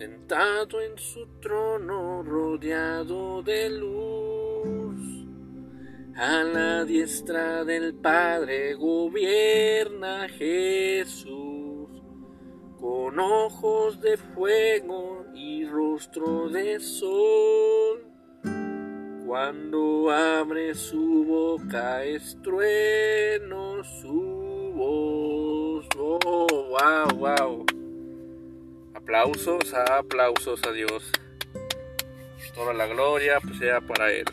sentado en su trono rodeado de luz. A la diestra del Padre gobierna Jesús, con ojos de fuego y rostro de sol. Cuando abre su boca estrueno su voz. Oh, wow, wow. Aplausos, aplausos a Dios. Toda la gloria pues, sea para Él.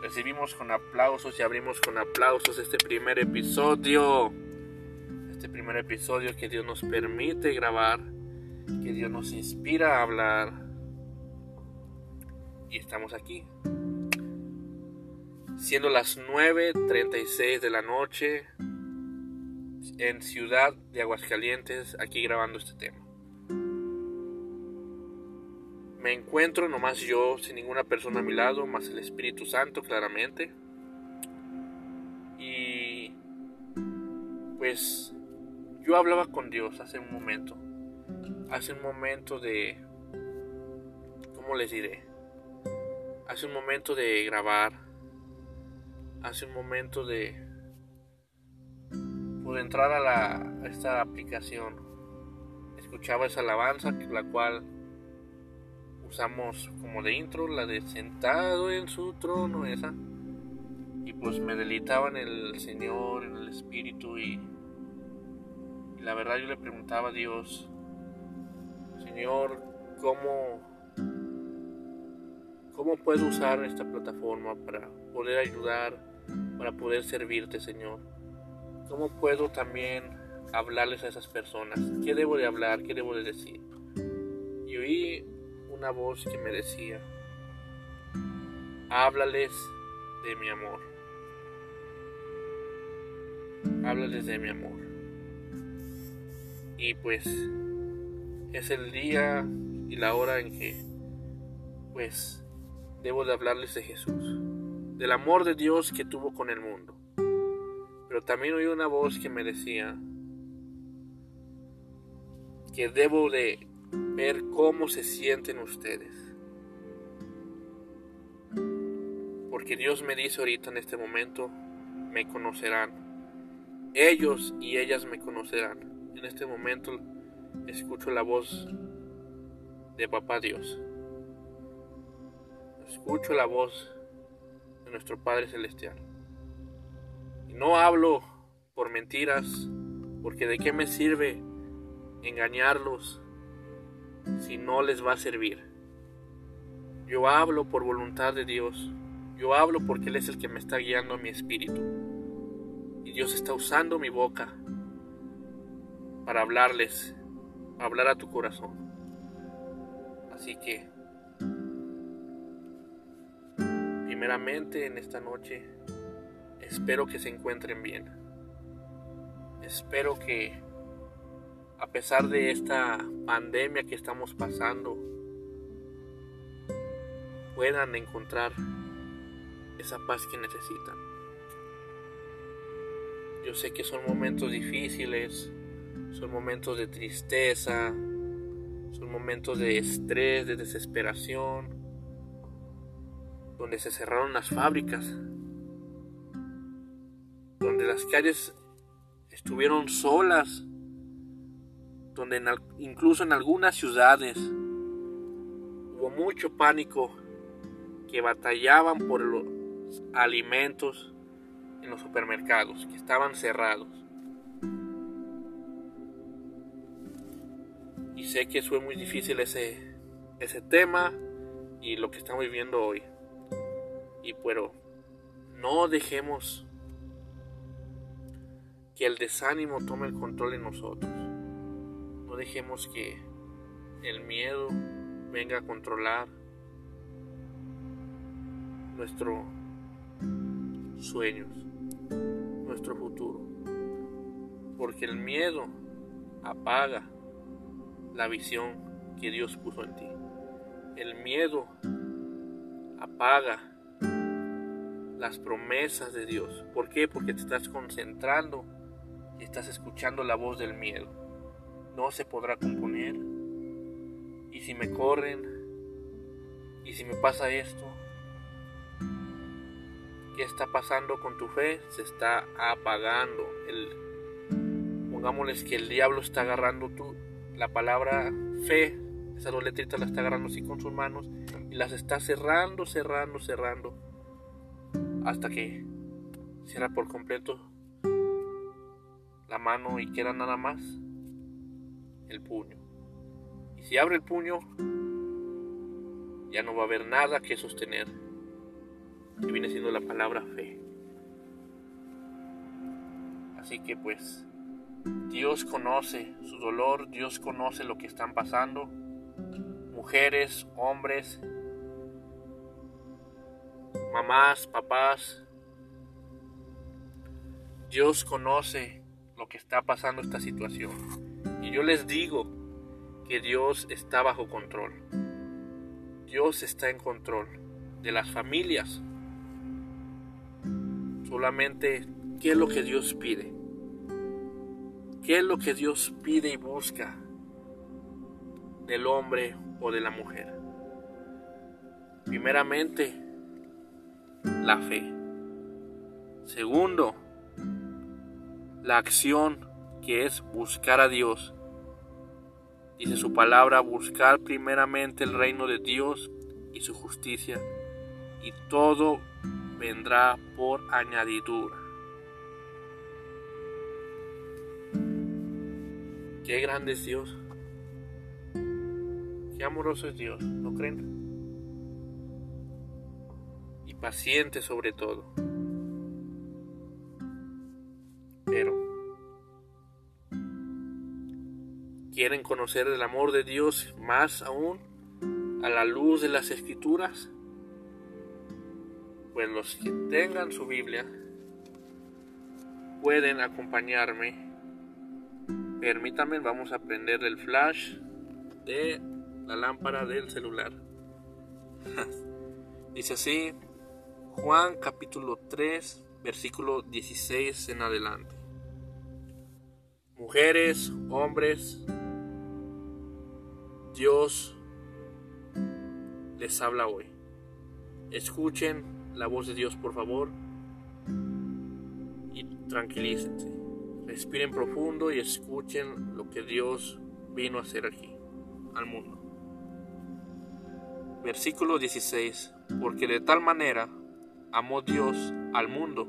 Recibimos con aplausos y abrimos con aplausos este primer episodio. Este primer episodio que Dios nos permite grabar. Que Dios nos inspira a hablar. Y estamos aquí. Siendo las 9.36 de la noche en Ciudad de Aguascalientes, aquí grabando este tema. Me encuentro nomás yo, sin ninguna persona a mi lado, más el Espíritu Santo, claramente. Y pues yo hablaba con Dios hace un momento. Hace un momento de... ¿Cómo les diré? Hace un momento de grabar. Hace un momento de... Por entrar a, la, a esta aplicación. Escuchaba esa alabanza, la cual usamos como de intro la de sentado en su trono esa. Y pues me delitaba en el Señor en el Espíritu y, y, la verdad yo le preguntaba a Dios Señor cómo cómo puedo usar esta plataforma para poder ayudar para poder servirte Señor cómo puedo también hablarles a esas personas qué debo de hablar qué debo de decir y oí una voz que me decía, háblales de mi amor. Háblales de mi amor. Y pues es el día y la hora en que pues debo de hablarles de Jesús, del amor de Dios que tuvo con el mundo. Pero también oí una voz que me decía que debo de ver cómo se sienten ustedes. Porque Dios me dice ahorita en este momento, me conocerán. Ellos y ellas me conocerán. En este momento escucho la voz de Papá Dios. Escucho la voz de nuestro Padre Celestial. Y no hablo por mentiras, porque de qué me sirve engañarlos si no les va a servir. Yo hablo por voluntad de Dios. Yo hablo porque Él es el que me está guiando a mi espíritu. Y Dios está usando mi boca para hablarles, hablar a tu corazón. Así que, primeramente en esta noche, espero que se encuentren bien. Espero que a pesar de esta pandemia que estamos pasando, puedan encontrar esa paz que necesitan. Yo sé que son momentos difíciles, son momentos de tristeza, son momentos de estrés, de desesperación, donde se cerraron las fábricas, donde las calles estuvieron solas donde incluso en algunas ciudades hubo mucho pánico que batallaban por los alimentos en los supermercados, que estaban cerrados. Y sé que fue muy difícil ese, ese tema y lo que estamos viviendo hoy. Y pero no dejemos que el desánimo tome el control en nosotros dejemos que el miedo venga a controlar nuestros sueños, nuestro futuro. Porque el miedo apaga la visión que Dios puso en ti. El miedo apaga las promesas de Dios. ¿Por qué? Porque te estás concentrando y estás escuchando la voz del miedo no se podrá componer, ¿Y si me corren? ¿Y si me pasa esto? ¿Qué está pasando con tu fe? Se está apagando. El, pongámosles que el diablo está agarrando tu, la palabra fe, esas dos letritas las está agarrando así con sus manos y las está cerrando, cerrando, cerrando hasta que cierra por completo la mano y queda nada más el puño. Y si abre el puño, ya no va a haber nada que sostener, que viene siendo la palabra fe. Así que pues, Dios conoce su dolor, Dios conoce lo que están pasando, mujeres, hombres, mamás, papás. Dios conoce lo que está pasando esta situación. Yo les digo que Dios está bajo control. Dios está en control de las familias. Solamente, ¿qué es lo que Dios pide? ¿Qué es lo que Dios pide y busca del hombre o de la mujer? Primeramente, la fe. Segundo, la acción que es buscar a Dios. Dice su palabra, buscar primeramente el reino de Dios y su justicia, y todo vendrá por añadidura. Qué grande es Dios. Qué amoroso es Dios, ¿no creen? Y paciente sobre todo. Quieren conocer el amor de Dios más aún a la luz de las escrituras, pues los que tengan su Biblia pueden acompañarme. Permítanme, vamos a prender el flash de la lámpara del celular. Dice así, Juan capítulo 3, versículo 16 en adelante. Mujeres, hombres, Dios les habla hoy. Escuchen la voz de Dios, por favor, y tranquilícense. Respiren profundo y escuchen lo que Dios vino a hacer aquí, al mundo. Versículo 16. Porque de tal manera amó Dios al mundo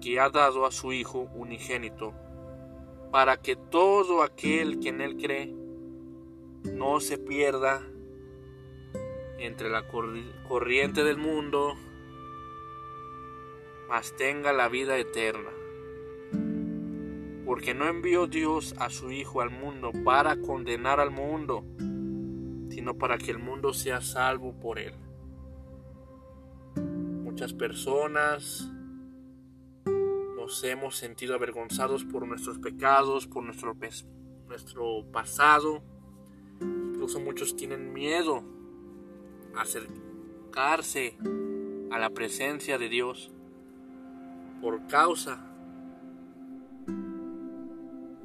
que ha dado a su Hijo unigénito para que todo aquel que en Él cree no se pierda entre la corriente del mundo, mas tenga la vida eterna. Porque no envió Dios a su Hijo al mundo para condenar al mundo, sino para que el mundo sea salvo por Él. Muchas personas hemos sentido avergonzados por nuestros pecados, por nuestro, nuestro pasado. Incluso muchos tienen miedo a acercarse a la presencia de Dios por causa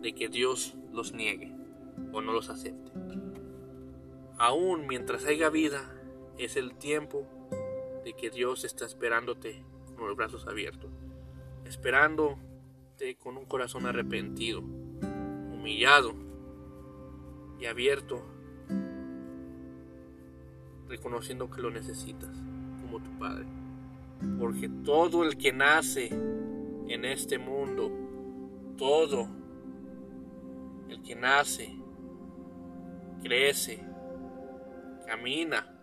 de que Dios los niegue o no los acepte. Aún mientras haya vida, es el tiempo de que Dios está esperándote con los brazos abiertos esperándote con un corazón arrepentido, humillado y abierto, reconociendo que lo necesitas como tu Padre. Porque todo el que nace en este mundo, todo el que nace, crece, camina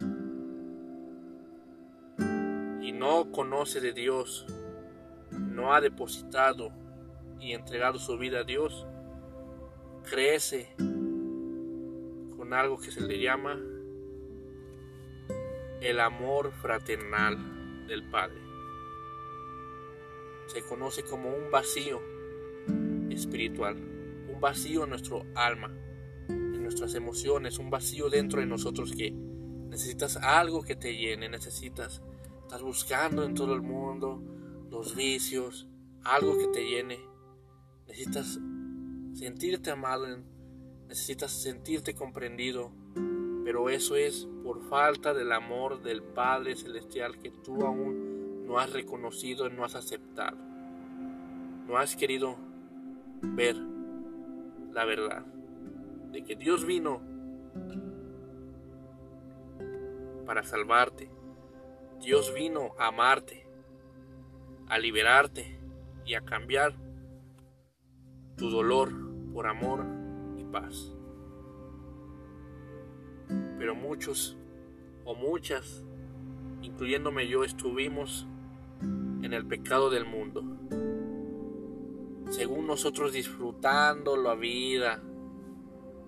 y no conoce de Dios, no ha depositado y entregado su vida a Dios, crece con algo que se le llama el amor fraternal del Padre. Se conoce como un vacío espiritual, un vacío en nuestro alma, en nuestras emociones, un vacío dentro de nosotros que necesitas algo que te llene, necesitas, estás buscando en todo el mundo, los vicios, algo que te llene. Necesitas sentirte amado necesitas sentirte comprendido, pero eso es por falta del amor del Padre Celestial que tú aún no has reconocido no has aceptado. No has querido ver la verdad de que Dios vino para salvarte. Dios vino a amarte, a liberarte y a cambiar tu dolor por amor y paz. Pero muchos o muchas, incluyéndome yo, estuvimos en el pecado del mundo. Según nosotros disfrutando la vida,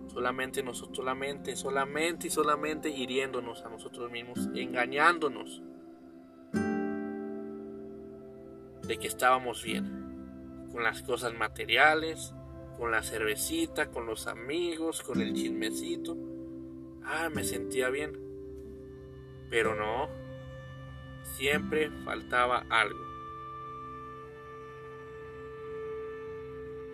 solamente nosotros, solamente, solamente y solamente hiriéndonos a nosotros mismos, engañándonos de que estábamos bien, con las cosas materiales, con la cervecita, con los amigos, con el chismecito. Ah, me sentía bien. Pero no, siempre faltaba algo.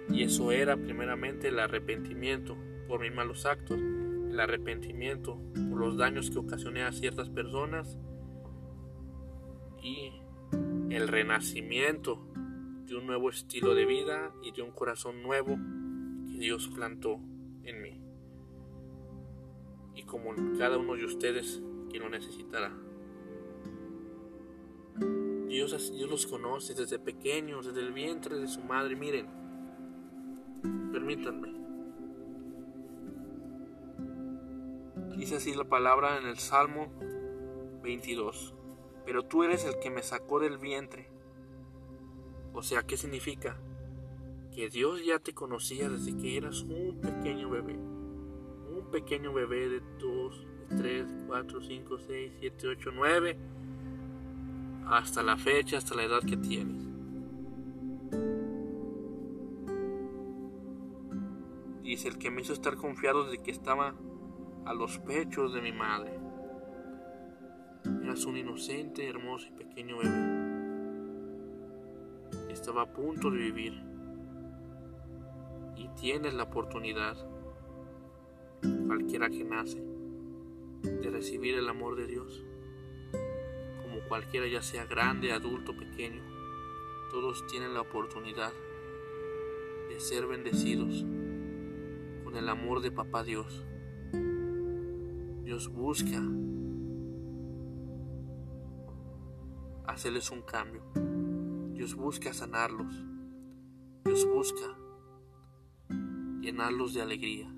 Y eso era primeramente el arrepentimiento por mis malos actos, el arrepentimiento por los daños que ocasioné a ciertas personas y el renacimiento de un nuevo estilo de vida y de un corazón nuevo que Dios plantó en mí. Y como cada uno de ustedes que lo necesitará. Dios, Dios los conoce desde pequeños, desde el vientre de su madre. Miren, permítanme. Dice así la palabra en el Salmo 22 pero tú eres el que me sacó del vientre. O sea, ¿qué significa? Que Dios ya te conocía desde que eras un pequeño bebé. Un pequeño bebé de 2, 3, 4, 5, 6, 7, 8, 9. Hasta la fecha, hasta la edad que tienes. Dice el que me hizo estar confiado desde que estaba a los pechos de mi madre. Eras un inocente, hermoso y pequeño bebé. Estaba a punto de vivir. Y tienes la oportunidad, cualquiera que nace, de recibir el amor de Dios. Como cualquiera, ya sea grande, adulto, pequeño, todos tienen la oportunidad de ser bendecidos con el amor de Papá Dios. Dios busca hacerles un cambio. Dios busca sanarlos. Dios busca llenarlos de alegría.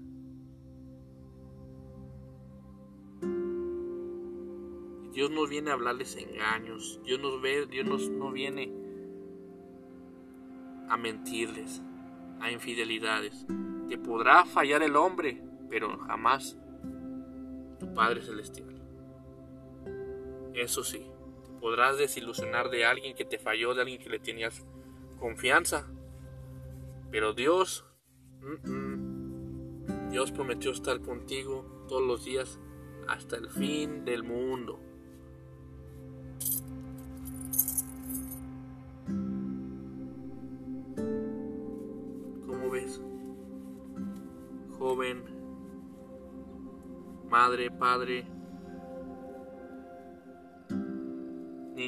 Dios no viene a hablarles engaños. Dios nos ve, Dios nos, no viene a mentirles, a infidelidades. Te podrá fallar el hombre, pero jamás tu Padre Celestial. Eso sí podrás desilusionar de alguien que te falló, de alguien que le tenías confianza. Pero Dios, Dios prometió estar contigo todos los días hasta el fin del mundo. ¿Cómo ves? Joven, madre, padre,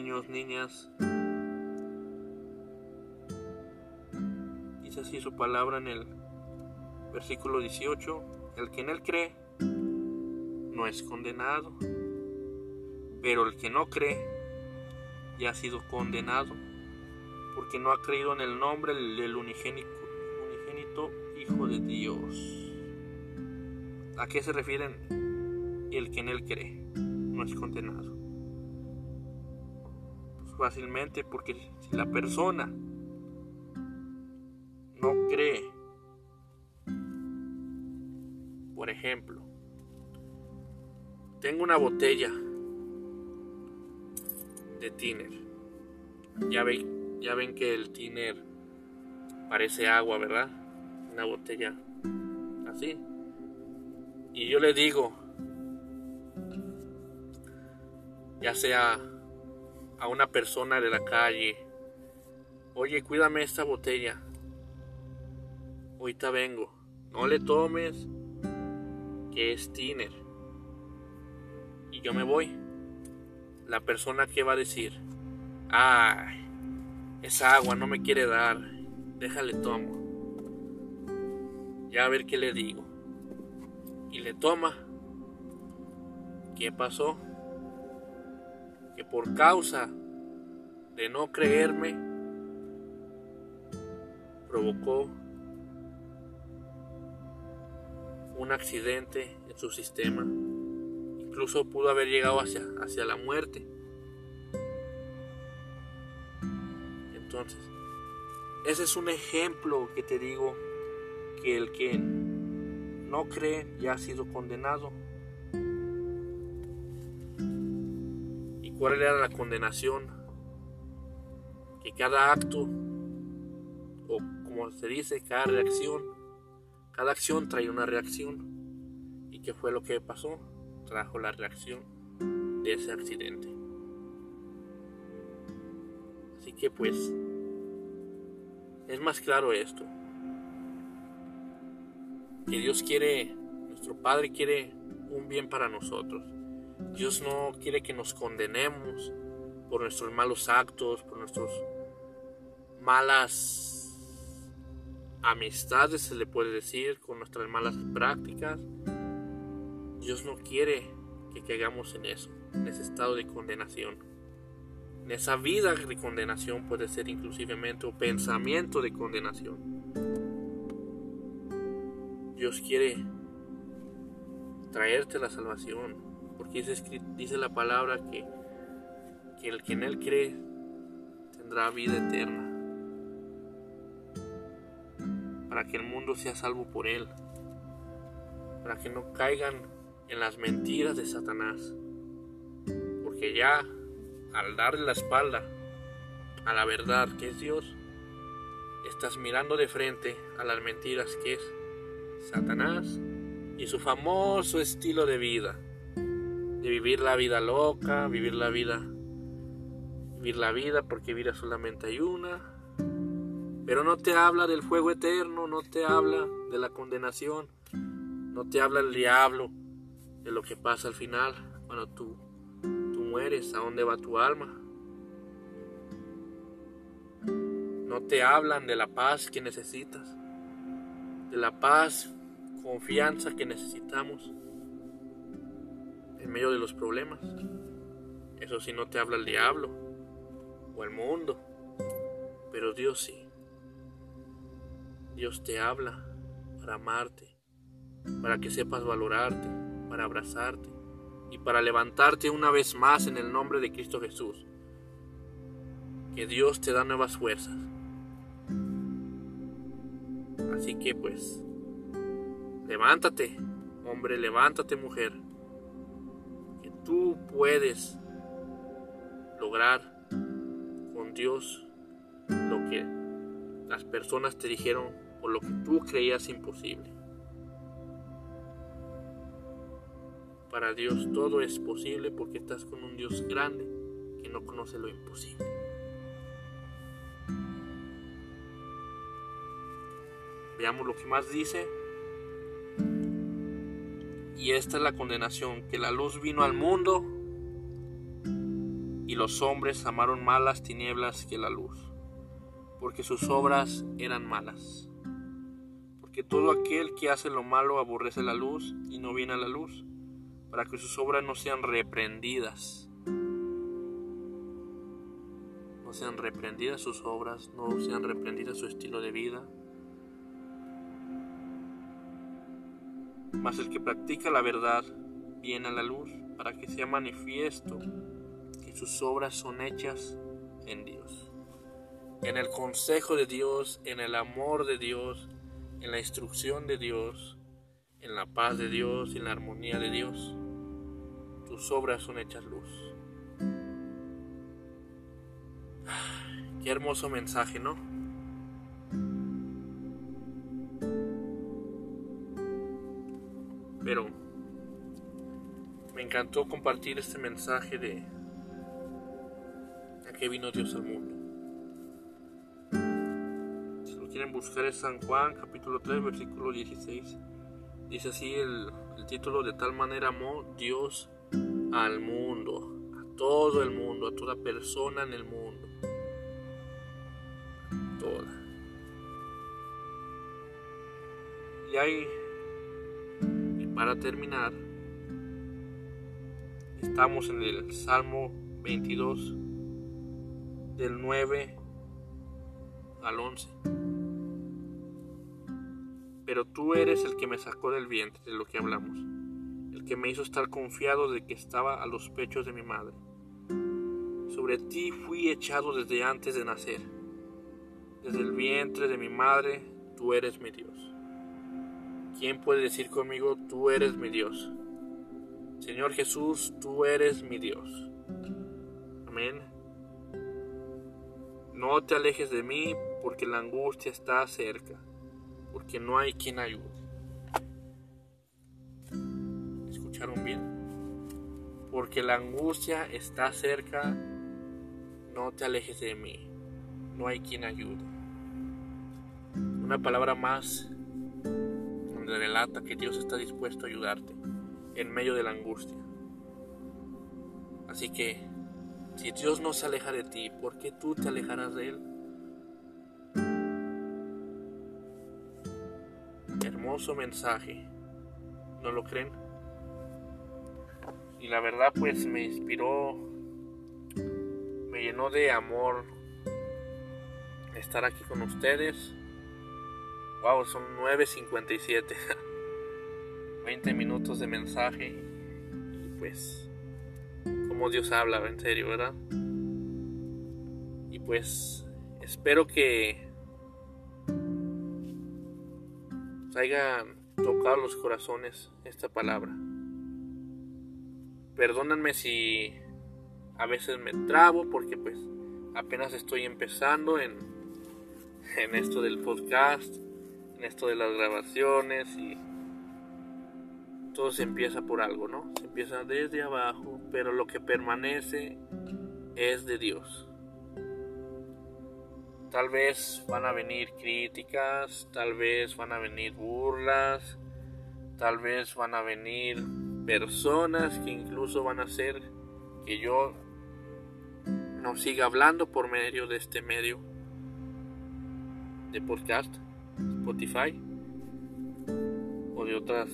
niños, niñas. Dice así su palabra en el versículo 18, el que en él cree no es condenado, pero el que no cree ya ha sido condenado, porque no ha creído en el nombre del unigénito, unigénito Hijo de Dios. ¿A qué se refieren? El que en él cree no es condenado fácilmente porque si la persona no cree, por ejemplo, tengo una botella de tiner. Ya ven, ya ven que el tiner parece agua, ¿verdad? Una botella así. Y yo le digo, ya sea a una persona de la calle, oye, cuídame esta botella, ahorita vengo, no le tomes, que es tiner y yo me voy, la persona que va a decir, ay, esa agua no me quiere dar, déjale tomo. Ya a ver qué le digo. Y le toma. ¿Qué pasó? Que por causa de no creerme, provocó un accidente en su sistema. Incluso pudo haber llegado hacia, hacia la muerte. Entonces, ese es un ejemplo que te digo que el que no cree ya ha sido condenado. Cuál era la condenación? Que cada acto, o como se dice, cada reacción, cada acción trae una reacción. ¿Y qué fue lo que pasó? Trajo la reacción de ese accidente. Así que pues, es más claro esto que Dios quiere, nuestro Padre quiere un bien para nosotros. Dios no quiere que nos condenemos por nuestros malos actos, por nuestras malas amistades, se le puede decir, con nuestras malas prácticas. Dios no quiere que caigamos en eso, en ese estado de condenación. En esa vida de condenación puede ser inclusivemente un pensamiento de condenación. Dios quiere traerte la salvación, porque dice, dice la palabra que, que el que en Él cree tendrá vida eterna, para que el mundo sea salvo por Él, para que no caigan en las mentiras de Satanás, porque ya al darle la espalda a la verdad que es Dios, estás mirando de frente a las mentiras que es Satanás y su famoso estilo de vida, vivir la vida loca, vivir la vida, vivir la vida porque vida solamente hay una, pero no te habla del fuego eterno, no te habla de la condenación, no te habla el diablo, de lo que pasa al final, cuando tú, tú mueres, a dónde va tu alma. No te hablan de la paz que necesitas, de la paz confianza que necesitamos medio de los problemas. Eso sí no te habla el diablo o el mundo, pero Dios sí. Dios te habla para amarte, para que sepas valorarte, para abrazarte y para levantarte una vez más en el nombre de Cristo Jesús. Que Dios te da nuevas fuerzas. Así que pues, Levántate, hombre, levántate, mujer. Tú puedes lograr con Dios lo que las personas te dijeron o lo que tú creías imposible. Para Dios todo es posible porque estás con un Dios grande que no conoce lo imposible. Veamos lo que más dice y esta es la condenación, que la luz vino al mundo y los hombres amaron más las tinieblas que la luz, porque sus obras eran malas. Porque todo aquel que hace lo malo aborrece la luz y no viene a la luz, para que sus obras no sean reprendidas. No sean reprendidas sus obras, no sean reprendidas su estilo de vida, Mas el que practica la verdad viene a la luz para que sea manifiesto que sus obras son hechas en Dios. En el consejo de Dios, en el amor de Dios, en la instrucción de Dios, en la paz de Dios, en la armonía de Dios, tus obras son hechas luz. Qué hermoso mensaje, ¿no? Pero me encantó compartir este mensaje de a qué vino Dios al mundo. Si lo quieren buscar es San Juan capítulo 3 versículo 16. Dice así el, El título de tal manera amó Dios al mundo, a todo el mundo, a toda persona en el mundo. Toda. Y ahí, y para terminar, estamos en el Salmo 22, del 9 al 11. Pero tú eres el que me sacó del vientre, de lo que hablamos, el que me hizo estar confiado de que estaba a los pechos de mi madre. Sobre ti fui echado desde antes de nacer. Desde el vientre de mi madre, tú eres mi Dios. ¿Quién puede decir conmigo, tú eres mi Dios? Señor Jesús, tú eres mi Dios. Amén. No te alejes de mí porque la angustia está cerca, porque no hay quien ayude. ¿Escucharon bien? Porque la angustia está cerca, no te alejes de mí, no hay quien ayude. Una palabra más relata que Dios está dispuesto a ayudarte en medio de la angustia. Así que, si Dios no se aleja de ti, ¿por qué tú te alejarás de Él? Hermoso mensaje, ¿no lo creen? Y la verdad pues me inspiró, me llenó de amor estar aquí con ustedes Wow, son 9.57. 20 minutos de mensaje. Y pues, como Dios habla, en serio, ¿verdad? Y pues, espero que os haya tocado los corazones esta palabra. Perdónenme si a veces me trabo porque pues apenas estoy empezando en, en esto del podcast en esto de las grabaciones y todo se empieza por algo, ¿no? Se empieza desde abajo, pero lo que permanece es de Dios. Tal vez van a venir críticas, tal vez van a venir burlas, tal vez van a venir personas que incluso van a hacer que yo no siga hablando por medio de este medio de podcast. Spotify o de otras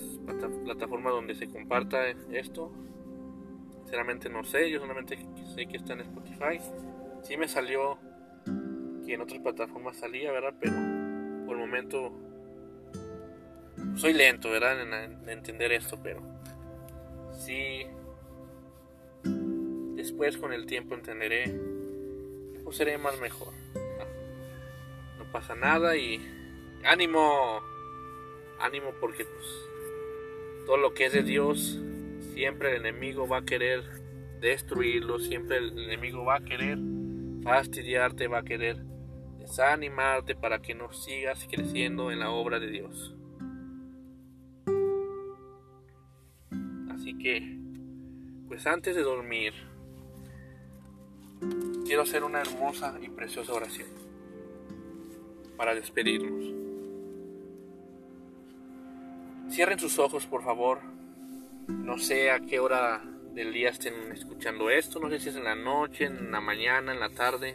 plataformas donde se comparta esto. Sinceramente no sé, yo solamente sé que está en Spotify. Sí me salió que en otras plataformas salía, ¿verdad? Pero por el momento soy lento, ¿verdad? En, entender esto, pero sí después con el tiempo entenderé o seré más mejor. no pasa nada y ánimo, ánimo porque pues, todo lo que es de Dios, siempre el enemigo va a querer destruirlo, siempre el enemigo va a querer fastidiarte, va a querer desanimarte para que no sigas creciendo en la obra de Dios. Así que, pues antes de dormir, quiero hacer una hermosa y preciosa oración para despedirnos. Cierren sus ojos, por favor. No sé a qué hora del día estén escuchando esto. No sé si es en la noche, en la mañana, en la tarde.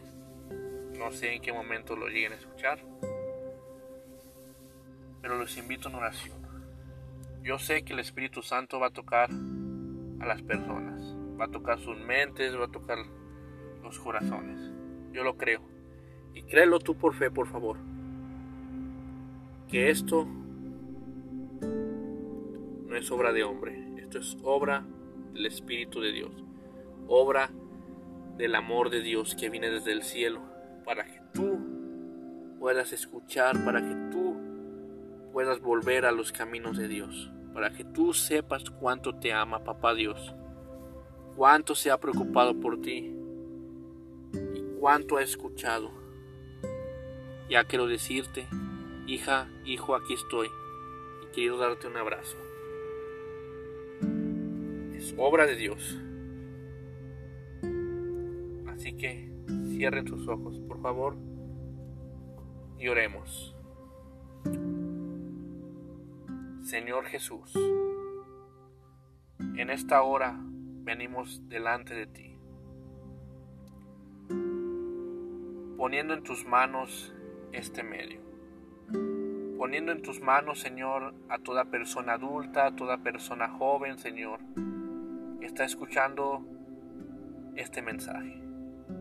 No sé en qué momento lo lleguen a escuchar. Pero los invito a una oración. Yo sé que el Espíritu Santo va a tocar a las personas. Va a tocar sus mentes, va a tocar los corazones. Yo lo creo. Y créelo tú por fe, por favor. Que esto no es obra de hombre, esto es obra del Espíritu de Dios, obra del amor de Dios que viene desde el cielo, para que tú puedas escuchar, para que tú puedas volver a los caminos de Dios, para que tú sepas cuánto te ama Papá Dios, cuánto se ha preocupado por ti y cuánto ha escuchado. Ya quiero decirte, hija, hijo, aquí estoy y quiero darte un abrazo obra de Dios. Así que cierren sus ojos, por favor, y oremos. Señor Jesús, en esta hora venimos delante de ti, poniendo en tus manos este medio, poniendo en tus manos, Señor, a toda persona adulta, a toda persona joven, Señor, está escuchando este mensaje,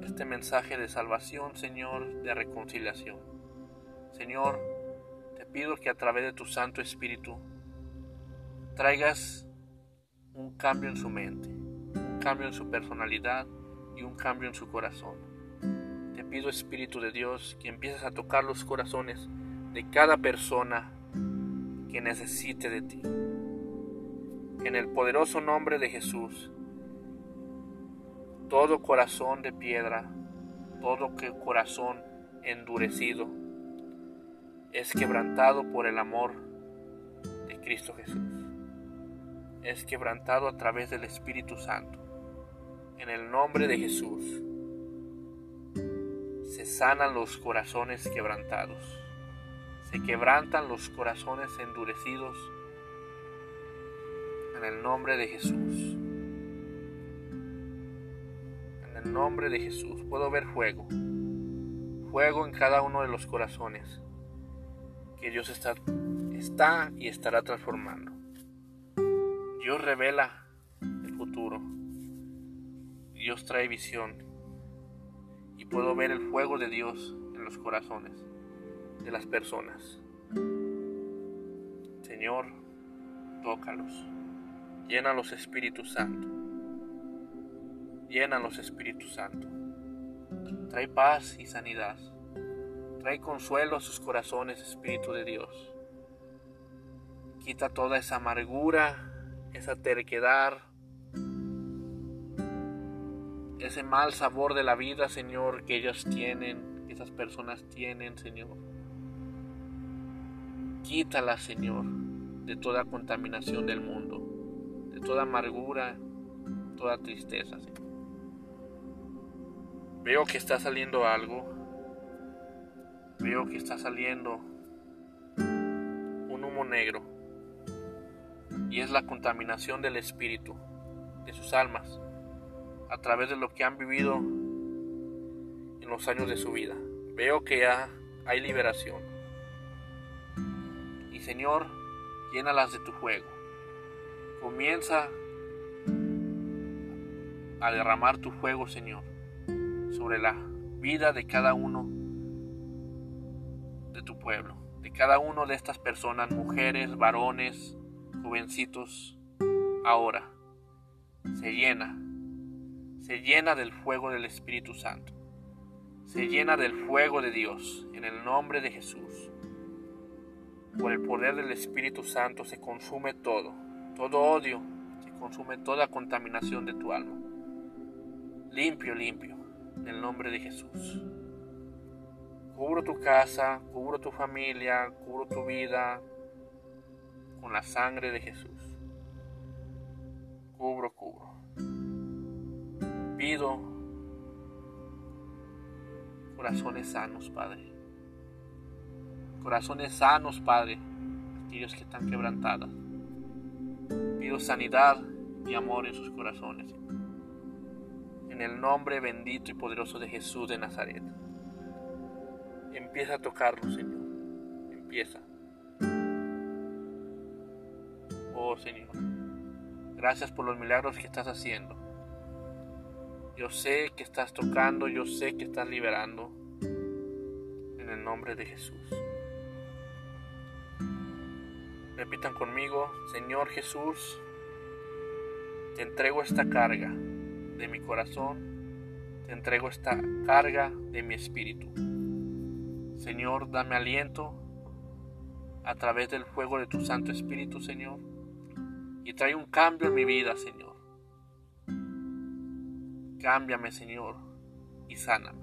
este mensaje de salvación, Señor, de reconciliación. Señor, te pido que a través de tu Santo Espíritu traigas un cambio en su mente, un cambio en su personalidad y un cambio en su corazón. Te pido Espíritu de Dios que empieces a tocar los corazones de cada persona que necesite de ti. En el poderoso nombre de Jesús, todo corazón de piedra, todo corazón endurecido, es quebrantado por el amor de Cristo Jesús. Es quebrantado a través del Espíritu Santo. En el nombre de Jesús se sanan los corazones quebrantados. Se quebrantan los corazones endurecidos. En el nombre de Jesús. En el nombre de Jesús. Puedo ver fuego. Fuego en cada uno de los corazones que Dios está, está y estará transformando. Dios revela el futuro. Dios trae visión. Y puedo ver el fuego de Dios en los corazones de las personas. Señor, tócalos. Llena los Espíritus Santo. Llena los Espíritus Santo. Trae paz y sanidad. Trae consuelo a sus corazones, Espíritu de Dios. Quita toda esa amargura, esa terquedad, ese mal sabor de la vida, Señor, que ellas tienen, que esas personas tienen, Señor. Quítala, Señor, de toda contaminación del mundo, de toda amargura, toda tristeza. Veo que está saliendo algo veo que está saliendo un humo negro y es la contaminación del espíritu, de sus almas, a través de lo que han vivido en los años de su vida. Veo que ya hay liberación. Y Señor, llénalas de tu fuego. Comienza a derramar tu fuego, Señor, sobre la vida de cada uno tu pueblo, de cada uno de estas personas, mujeres, varones, jovencitos, ahora se llena, se llena del fuego del Espíritu Santo, se llena del fuego de Dios en el nombre de Jesús. Por el poder del Espíritu Santo se consume todo, todo odio, se consume toda contaminación de tu alma. Limpio, limpio, en el nombre de Jesús. Cubro tu casa, cubro tu familia, cubro tu vida con la sangre de Jesús. Cubro, cubro. Pido corazones sanos, Padre. Corazones sanos, Padre, aquellos que están quebrantados. Sanidad y amor en sus corazones. En el nombre bendito y poderoso de Jesús de Nazaret. Empieza a tocarlo, Señor. Empieza. Oh Señor, gracias por los milagros que estás haciendo. Yo sé que estás tocando, yo sé que estás liberando. En el nombre de Jesús. Repitan conmigo, Señor Jesús, te entrego esta carga de mi corazón, te entrego esta carga de mi espíritu. Señor, dame aliento a través del fuego de tu Santo Espíritu, Señor, y trae un cambio en mi vida, Señor. Cámbiame, Señor, y sáname.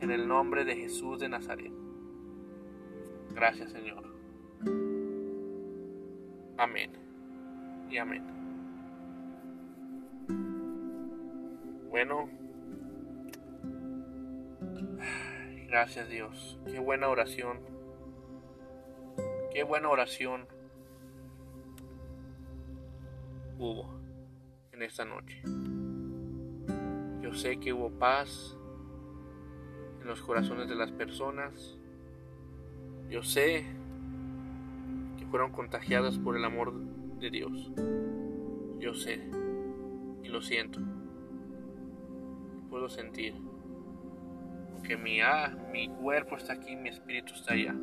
En el nombre de Jesús de Nazaret. Gracias, Señor. Amén y amén. Bueno, Gracias Dios. Qué buena oración. Qué buena oración. hubo en esta noche. Yo sé que hubo paz en los corazones de las personas. Yo sé fueron contagiadas por el amor de Dios. Yo sé y lo siento. Puedo sentir que mi, ah, mi cuerpo está aquí, mi espíritu está allá.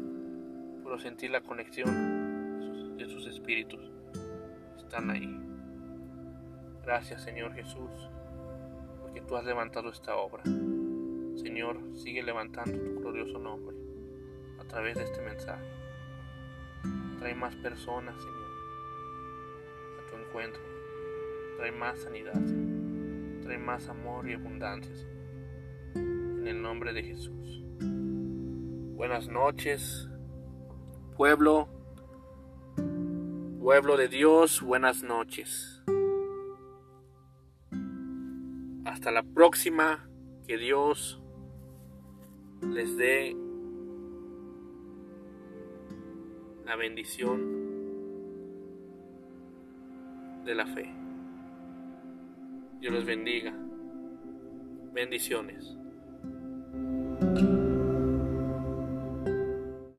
Puedo sentir la conexión de sus espíritus. Están ahí. Gracias Señor Jesús, porque tú has levantado esta obra. Señor, sigue levantando tu glorioso nombre a través de este mensaje. Trae más personas, Señor, a tu encuentro. Trae más sanidad, Trae más amor y abundancia, En el nombre de Jesús. Buenas noches, pueblo, pueblo de Dios, buenas noches. Hasta la próxima, que Dios les dé bendición de la fe. Dios los bendiga. Bendiciones.